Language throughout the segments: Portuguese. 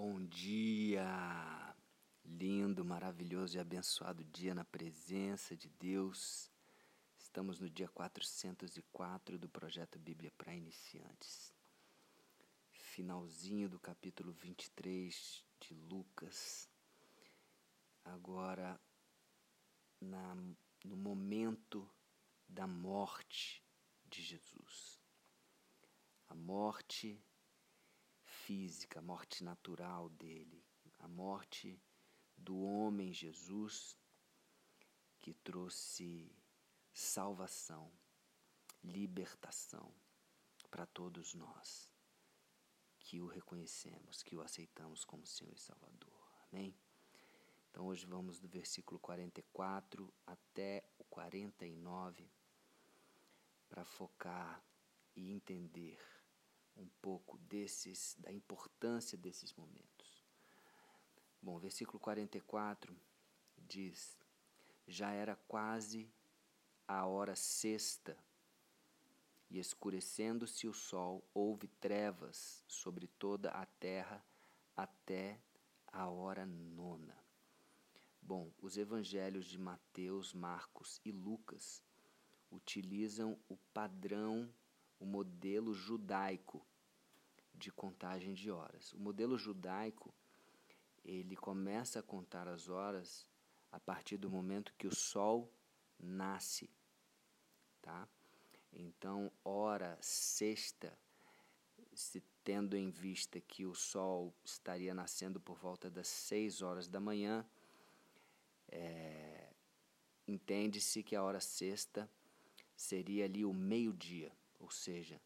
Bom dia! Lindo, maravilhoso e abençoado dia na presença de Deus. Estamos no dia 404 do projeto Bíblia para Iniciantes. Finalzinho do capítulo 23 de Lucas. Agora, na, no momento da morte de Jesus. A morte física, a morte natural dele, a morte do homem Jesus que trouxe salvação, libertação para todos nós que o reconhecemos, que o aceitamos como Senhor e Salvador. Amém? Então hoje vamos do versículo 44 até o 49 para focar e entender um pouco desses, da importância desses momentos. Bom, versículo 44 diz: Já era quase a hora sexta, e escurecendo-se o sol, houve trevas sobre toda a terra até a hora nona. Bom, os evangelhos de Mateus, Marcos e Lucas utilizam o padrão o modelo judaico de contagem de horas. O modelo judaico, ele começa a contar as horas a partir do momento que o sol nasce, tá? Então, hora sexta, se tendo em vista que o sol estaria nascendo por volta das seis horas da manhã, é, entende-se que a hora sexta seria ali o meio-dia ou seja,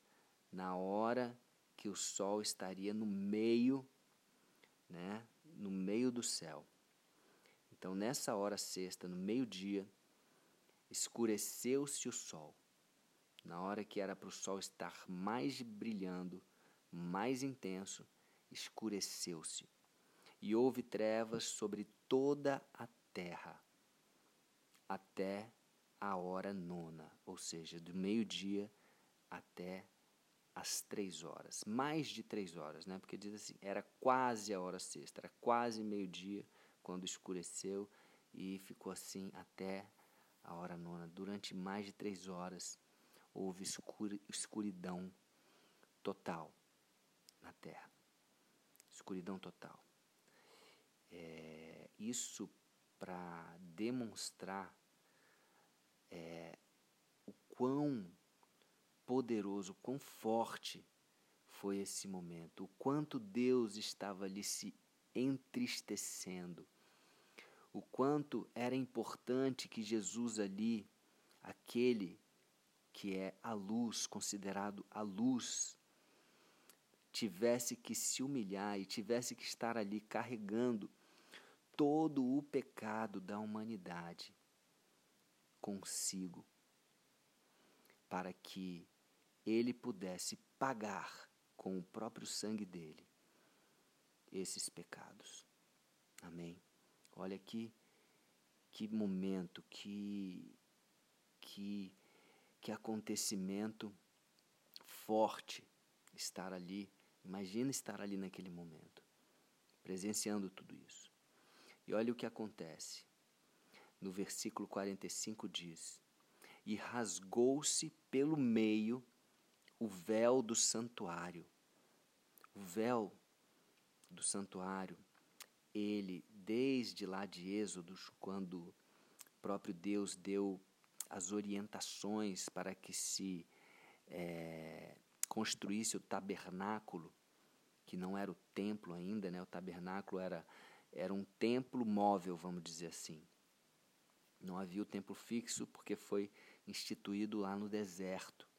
na hora que o sol estaria no meio, né, no meio do céu. Então, nessa hora sexta, no meio-dia, escureceu-se o sol. Na hora que era para o sol estar mais brilhando, mais intenso, escureceu-se. E houve trevas sobre toda a terra, até a hora nona, ou seja, do meio-dia até as três horas, mais de três horas, né? Porque diz assim, era quase a hora sexta, era quase meio-dia quando escureceu e ficou assim até a hora nona. Durante mais de três horas houve escuridão total na Terra, escuridão total. É, isso para demonstrar é, o quão poderoso, quão forte foi esse momento, o quanto Deus estava ali se entristecendo, o quanto era importante que Jesus ali, aquele que é a luz, considerado a luz, tivesse que se humilhar e tivesse que estar ali carregando todo o pecado da humanidade consigo, para que ele pudesse pagar com o próprio sangue dele esses pecados. Amém. Olha que que momento, que que que acontecimento forte estar ali. Imagina estar ali naquele momento, presenciando tudo isso. E olha o que acontece. No versículo 45 diz: E rasgou-se pelo meio o véu do santuário. O véu do santuário, ele, desde lá de Êxodo, quando próprio Deus deu as orientações para que se é, construísse o tabernáculo, que não era o templo ainda, né? o tabernáculo era, era um templo móvel, vamos dizer assim. Não havia o templo fixo porque foi instituído lá no deserto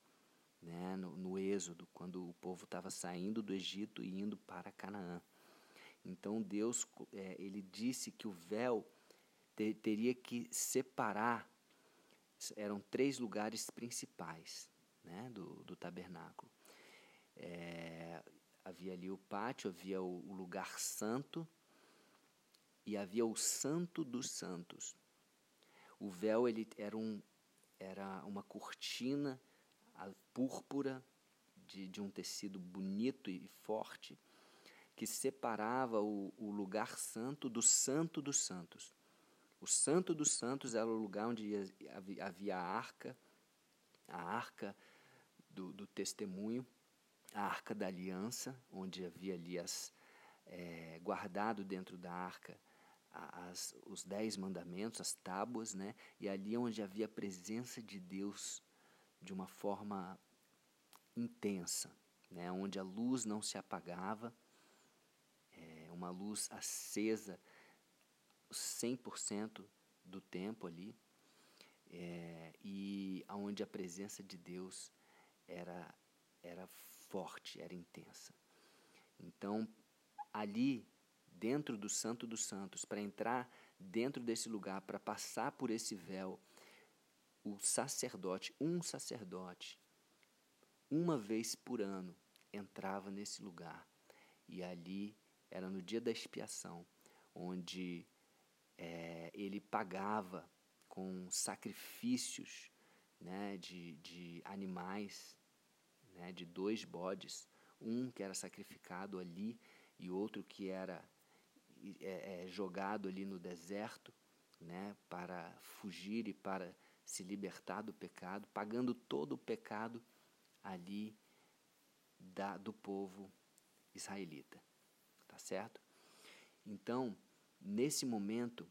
né, no, no Êxodo, quando o povo estava saindo do Egito e indo para Canaã. Então Deus é, ele disse que o véu ter, teria que separar, eram três lugares principais né, do, do tabernáculo. É, havia ali o pátio, havia o, o lugar santo e havia o santo dos santos. O véu ele era, um, era uma cortina a púrpura de, de um tecido bonito e forte, que separava o, o lugar santo do santo dos santos. O santo dos santos era o lugar onde havia a arca, a arca do, do testemunho, a arca da aliança, onde havia ali as, é, guardado dentro da arca as, os dez mandamentos, as tábuas, né? E ali onde havia a presença de Deus de uma forma intensa, né? Onde a luz não se apagava, é, uma luz acesa 100% do tempo ali, é, e aonde a presença de Deus era era forte, era intensa. Então, ali dentro do Santo dos Santos, para entrar dentro desse lugar, para passar por esse véu, o sacerdote, um sacerdote, uma vez por ano, entrava nesse lugar. E ali era no dia da expiação, onde é, ele pagava com sacrifícios né, de, de animais, né, de dois bodes, um que era sacrificado ali e outro que era é, é, jogado ali no deserto, né, para fugir e para se libertar do pecado, pagando todo o pecado ali da, do povo israelita. Tá certo? Então, nesse momento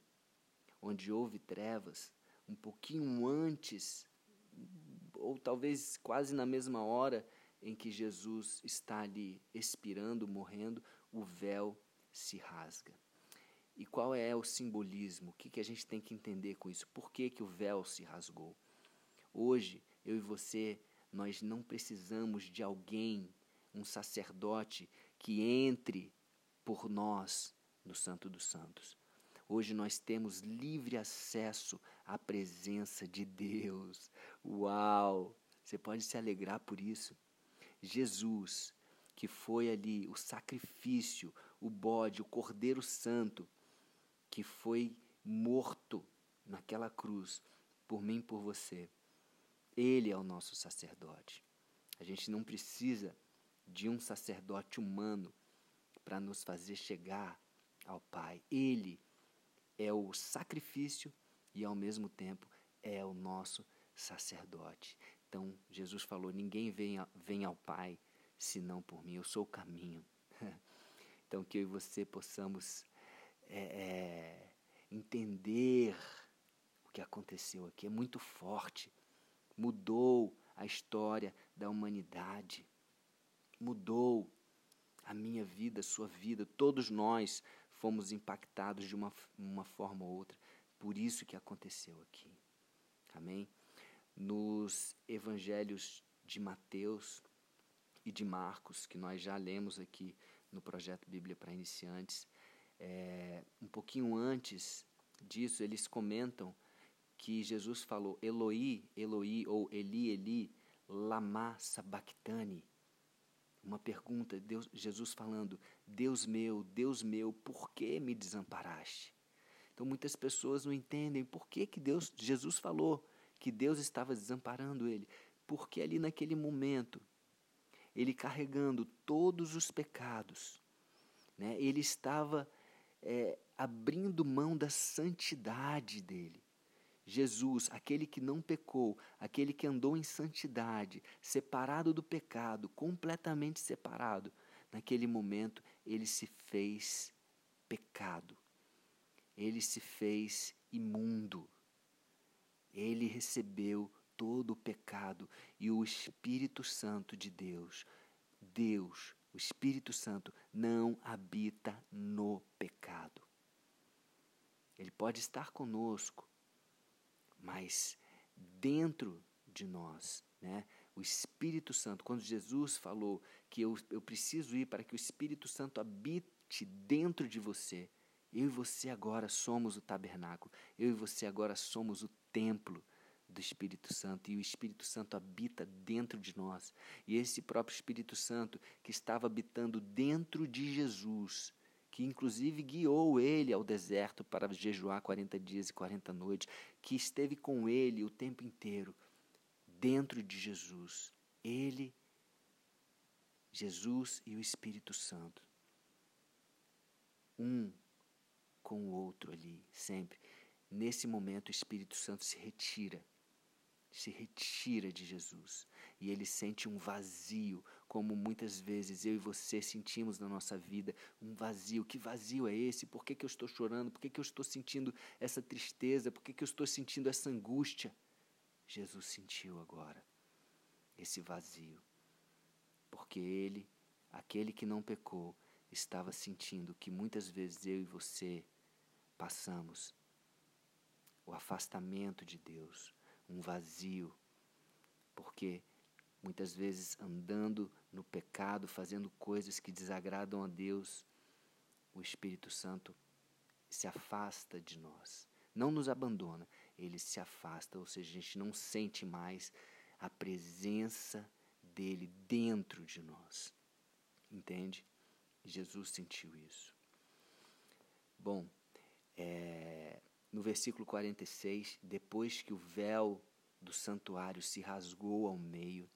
onde houve trevas, um pouquinho antes, ou talvez quase na mesma hora em que Jesus está ali expirando, morrendo, o véu se rasga. E qual é o simbolismo? O que, que a gente tem que entender com isso? Por que, que o véu se rasgou? Hoje, eu e você, nós não precisamos de alguém, um sacerdote, que entre por nós no Santo dos Santos. Hoje nós temos livre acesso à presença de Deus. Uau! Você pode se alegrar por isso. Jesus, que foi ali o sacrifício, o bode, o Cordeiro Santo, que foi morto naquela cruz por mim e por você. Ele é o nosso sacerdote. A gente não precisa de um sacerdote humano para nos fazer chegar ao Pai. Ele é o sacrifício e, ao mesmo tempo, é o nosso sacerdote. Então, Jesus falou: Ninguém vem, vem ao Pai senão por mim. Eu sou o caminho. Então, que eu e você possamos é, é, entender o que aconteceu aqui. É muito forte. Mudou a história da humanidade. Mudou a minha vida, a sua vida. Todos nós fomos impactados de uma, uma forma ou outra. Por isso que aconteceu aqui. Amém? Nos evangelhos de Mateus e de Marcos, que nós já lemos aqui no projeto Bíblia para Iniciantes. É, um pouquinho antes disso, eles comentam que Jesus falou Eloi, Eloi, ou Eli, Eli, lama sabachthani. Uma pergunta, Deus, Jesus falando, Deus meu, Deus meu, por que me desamparaste? Então muitas pessoas não entendem por que, que Deus, Jesus falou que Deus estava desamparando ele. Porque ali naquele momento ele carregando todos os pecados, né? ele estava é, abrindo mão da santidade dele. Jesus, aquele que não pecou, aquele que andou em santidade, separado do pecado, completamente separado, naquele momento ele se fez pecado, ele se fez imundo, ele recebeu todo o pecado e o Espírito Santo de Deus. Deus, o Espírito Santo, não habita no pode estar conosco, mas dentro de nós, né? O Espírito Santo, quando Jesus falou que eu, eu preciso ir para que o Espírito Santo habite dentro de você, eu e você agora somos o tabernáculo, eu e você agora somos o templo do Espírito Santo e o Espírito Santo habita dentro de nós. E esse próprio Espírito Santo que estava habitando dentro de Jesus, que inclusive guiou ele ao deserto para jejuar 40 dias e 40 noites, que esteve com ele o tempo inteiro, dentro de Jesus. Ele, Jesus e o Espírito Santo. um com o outro ali, sempre. Nesse momento, o Espírito Santo se retira, se retira de Jesus. E ele sente um vazio, como muitas vezes eu e você sentimos na nossa vida, um vazio. Que vazio é esse? Por que, que eu estou chorando? Por que, que eu estou sentindo essa tristeza? Por que, que eu estou sentindo essa angústia? Jesus sentiu agora esse vazio. Porque ele, aquele que não pecou, estava sentindo que muitas vezes eu e você passamos o afastamento de Deus, um vazio, porque muitas vezes andando no pecado, fazendo coisas que desagradam a Deus, o Espírito Santo se afasta de nós. Não nos abandona, ele se afasta, ou seja, a gente não sente mais a presença dele dentro de nós. Entende? Jesus sentiu isso. Bom, é, no versículo 46, depois que o véu do santuário se rasgou ao meio,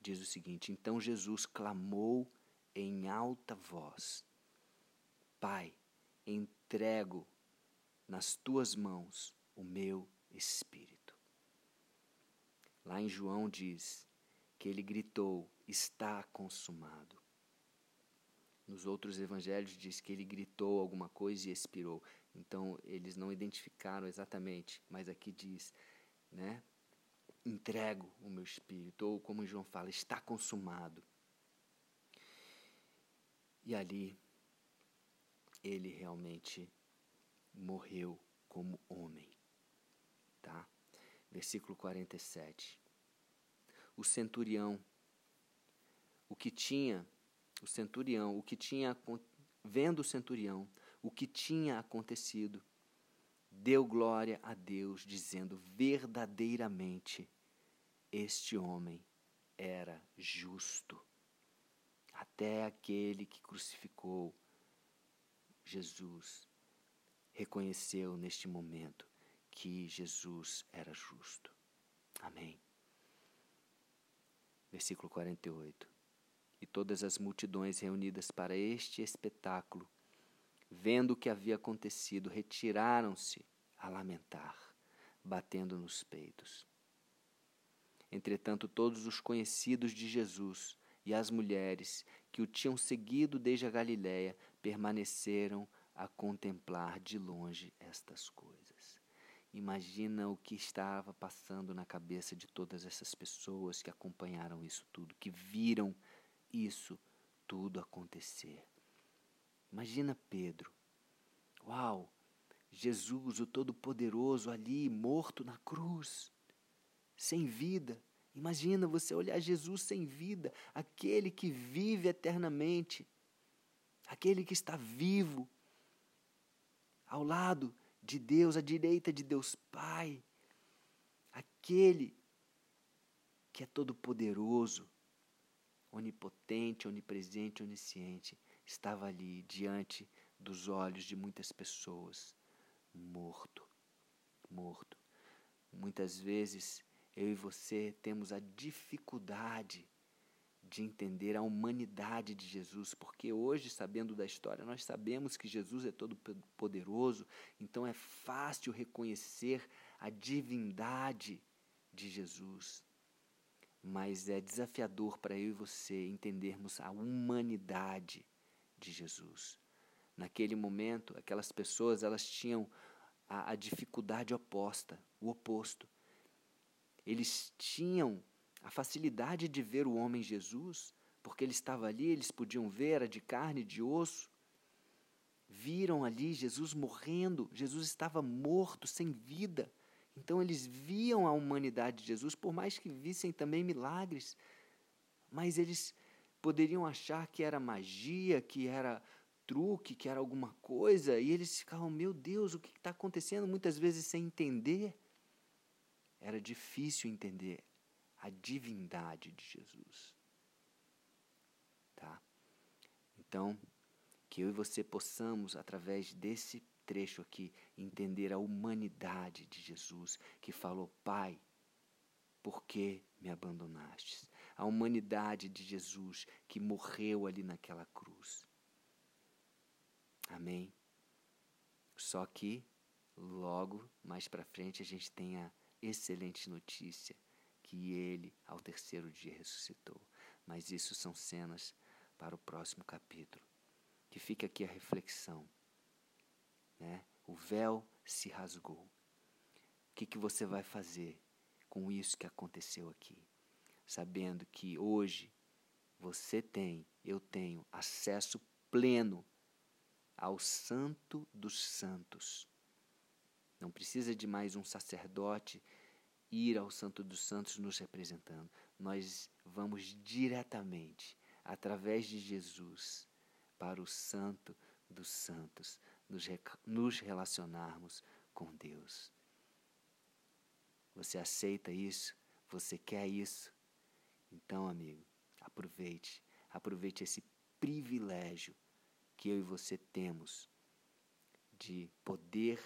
diz o seguinte: Então Jesus clamou em alta voz: Pai, entrego nas tuas mãos o meu espírito. Lá em João diz que ele gritou: Está consumado. Nos outros evangelhos diz que ele gritou alguma coisa e expirou. Então eles não identificaram exatamente, mas aqui diz, né? Entrego o meu espírito, ou como João fala, está consumado. E ali ele realmente morreu como homem, tá? Versículo 47. O centurião, o que tinha o centurião, o que tinha vendo o centurião, o que tinha acontecido, deu glória a Deus, dizendo: verdadeiramente este homem era justo. Até aquele que crucificou Jesus reconheceu neste momento que Jesus era justo. Amém. Versículo 48 e todas as multidões reunidas para este espetáculo, vendo o que havia acontecido, retiraram-se a lamentar, batendo nos peitos. Entretanto, todos os conhecidos de Jesus e as mulheres que o tinham seguido desde a Galiléia permaneceram a contemplar de longe estas coisas. Imagina o que estava passando na cabeça de todas essas pessoas que acompanharam isso tudo, que viram isso tudo acontecer. Imagina Pedro. Uau! Jesus, o Todo-Poderoso, ali morto na cruz, sem vida. Imagina você olhar Jesus sem vida, aquele que vive eternamente, aquele que está vivo, ao lado de Deus, à direita de Deus Pai, aquele que é todo-poderoso, onipotente, onipresente, onisciente, estava ali diante dos olhos de muitas pessoas, morto, morto. Muitas vezes eu e você temos a dificuldade de entender a humanidade de Jesus, porque hoje, sabendo da história, nós sabemos que Jesus é todo poderoso, então é fácil reconhecer a divindade de Jesus mas é desafiador para eu e você entendermos a humanidade de Jesus. Naquele momento, aquelas pessoas elas tinham a, a dificuldade oposta, o oposto. Eles tinham a facilidade de ver o homem Jesus, porque ele estava ali, eles podiam ver, era de carne de osso. Viram ali Jesus morrendo, Jesus estava morto, sem vida. Então eles viam a humanidade de Jesus, por mais que vissem também milagres, mas eles poderiam achar que era magia, que era truque, que era alguma coisa, e eles ficavam, meu Deus, o que está acontecendo? Muitas vezes sem entender. Era difícil entender a divindade de Jesus. Tá? Então, que eu e você possamos, através desse trecho aqui, entender a humanidade de Jesus, que falou: Pai, por que me abandonastes? A humanidade de Jesus que morreu ali naquela cruz. Amém. Só que logo mais para frente a gente tem a excelente notícia que ele ao terceiro dia ressuscitou. Mas isso são cenas para o próximo capítulo. Que fica aqui a reflexão. Né? O véu se rasgou. O que, que você vai fazer com isso que aconteceu aqui? Sabendo que hoje você tem, eu tenho acesso pleno ao Santo dos Santos. Não precisa de mais um sacerdote ir ao Santo dos Santos nos representando. Nós vamos diretamente, através de Jesus, para o Santo dos Santos, nos, nos relacionarmos com Deus. Você aceita isso? Você quer isso? Então, amigo, aproveite, aproveite esse privilégio que eu e você temos de poder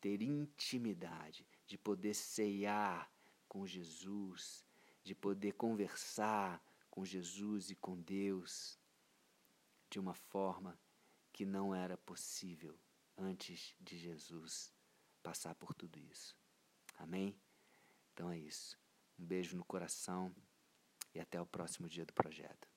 ter intimidade, de poder ceiar com Jesus, de poder conversar com Jesus e com Deus de uma forma que não era possível antes de Jesus passar por tudo isso. Amém? Então é isso. Um beijo no coração e até o próximo dia do projeto.